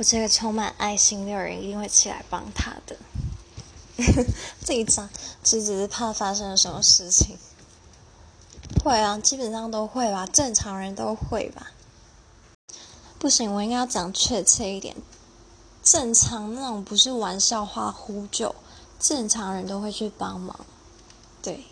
我这个充满爱心的人一定会起来帮他的。这一张其实只是怕发生了什么事情。会啊，基本上都会吧，正常人都会吧。不行，我应该要讲确切一点。正常那种不是玩笑话呼救，正常人都会去帮忙。对，